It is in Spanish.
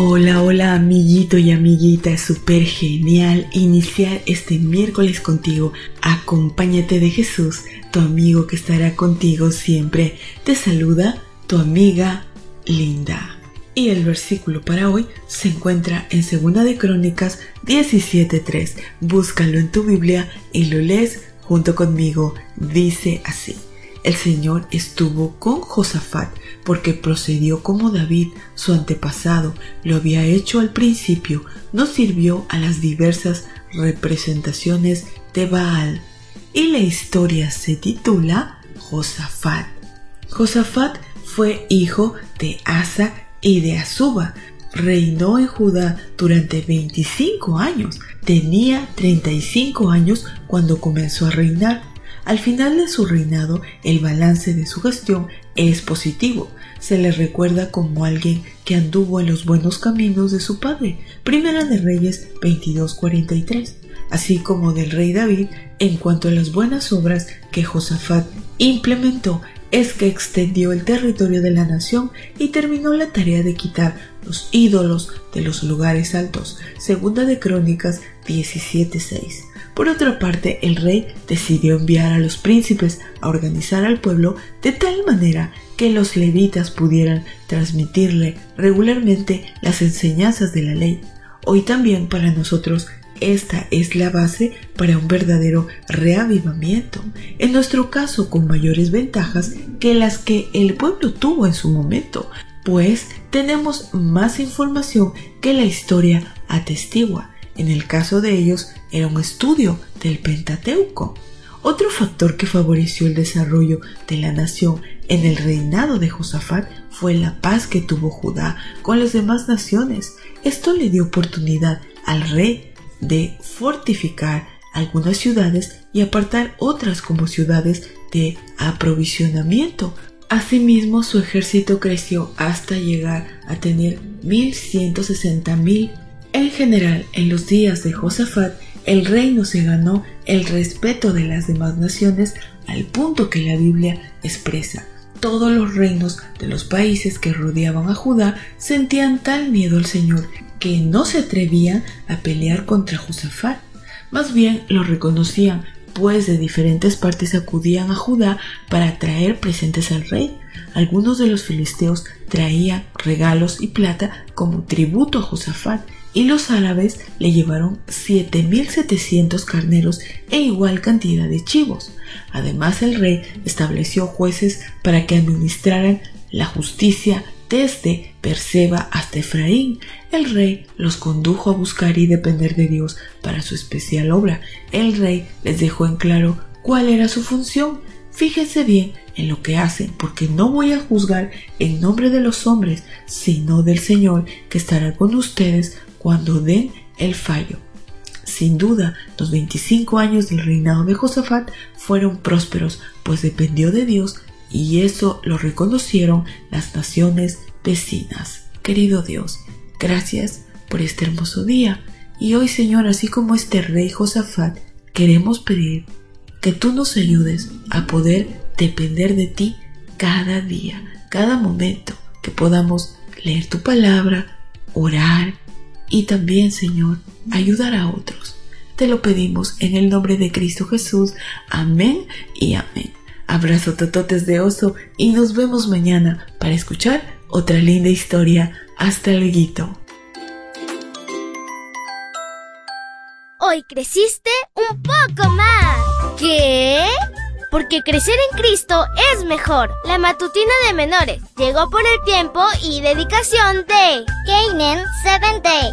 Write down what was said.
Hola, hola amiguito y amiguita, es súper genial iniciar este miércoles contigo. Acompáñate de Jesús, tu amigo que estará contigo siempre. Te saluda tu amiga Linda. Y el versículo para hoy se encuentra en Segunda de Crónicas 17.3. Búscalo en tu Biblia y lo lees junto conmigo. Dice así. El Señor estuvo con Josafat porque procedió como David, su antepasado, lo había hecho al principio, no sirvió a las diversas representaciones de Baal. Y la historia se titula Josafat. Josafat fue hijo de Asa y de Azuba. Reinó en Judá durante 25 años. Tenía 35 años cuando comenzó a reinar. Al final de su reinado, el balance de su gestión es positivo. Se le recuerda como alguien que anduvo en los buenos caminos de su padre. Primera de Reyes 22:43. Así como del rey David, en cuanto a las buenas obras que Josafat implementó, es que extendió el territorio de la nación y terminó la tarea de quitar los ídolos de los lugares altos. Segunda de Crónicas 17:6. Por otra parte, el rey decidió enviar a los príncipes a organizar al pueblo de tal manera que los levitas pudieran transmitirle regularmente las enseñanzas de la ley. Hoy también para nosotros esta es la base para un verdadero reavivamiento, en nuestro caso con mayores ventajas que las que el pueblo tuvo en su momento, pues tenemos más información que la historia atestigua en el caso de ellos era un estudio del Pentateuco. Otro factor que favoreció el desarrollo de la nación en el reinado de Josafat fue la paz que tuvo Judá con las demás naciones. Esto le dio oportunidad al rey de fortificar algunas ciudades y apartar otras como ciudades de aprovisionamiento. Asimismo, su ejército creció hasta llegar a tener 1160.000 en general, en los días de Josafat, el reino se ganó el respeto de las demás naciones al punto que la Biblia expresa. Todos los reinos de los países que rodeaban a Judá sentían tal miedo al Señor que no se atrevían a pelear contra Josafat. Más bien lo reconocían, pues de diferentes partes acudían a Judá para traer presentes al rey. Algunos de los filisteos traían regalos y plata como tributo a Josafat y los árabes le llevaron 7.700 carneros e igual cantidad de chivos. Además el rey estableció jueces para que administraran la justicia desde Perseba hasta Efraín. El rey los condujo a buscar y depender de Dios para su especial obra. El rey les dejó en claro cuál era su función. Fíjense bien en lo que hacen, porque no voy a juzgar en nombre de los hombres, sino del Señor que estará con ustedes cuando den el fallo. Sin duda, los 25 años del reinado de Josafat fueron prósperos, pues dependió de Dios y eso lo reconocieron las naciones vecinas. Querido Dios, gracias por este hermoso día. Y hoy, Señor, así como este rey Josafat, queremos pedir que tú nos ayudes a poder depender de ti cada día, cada momento, que podamos leer tu palabra, orar, y también, Señor, ayudar a otros. Te lo pedimos en el nombre de Cristo Jesús. Amén y amén. Abrazo tototes de oso y nos vemos mañana para escuchar otra linda historia. Hasta luego. Hoy creciste un poco más. ¿Qué? porque crecer en Cristo es mejor. La matutina de menores llegó por el tiempo y dedicación de Canaan Seventh Day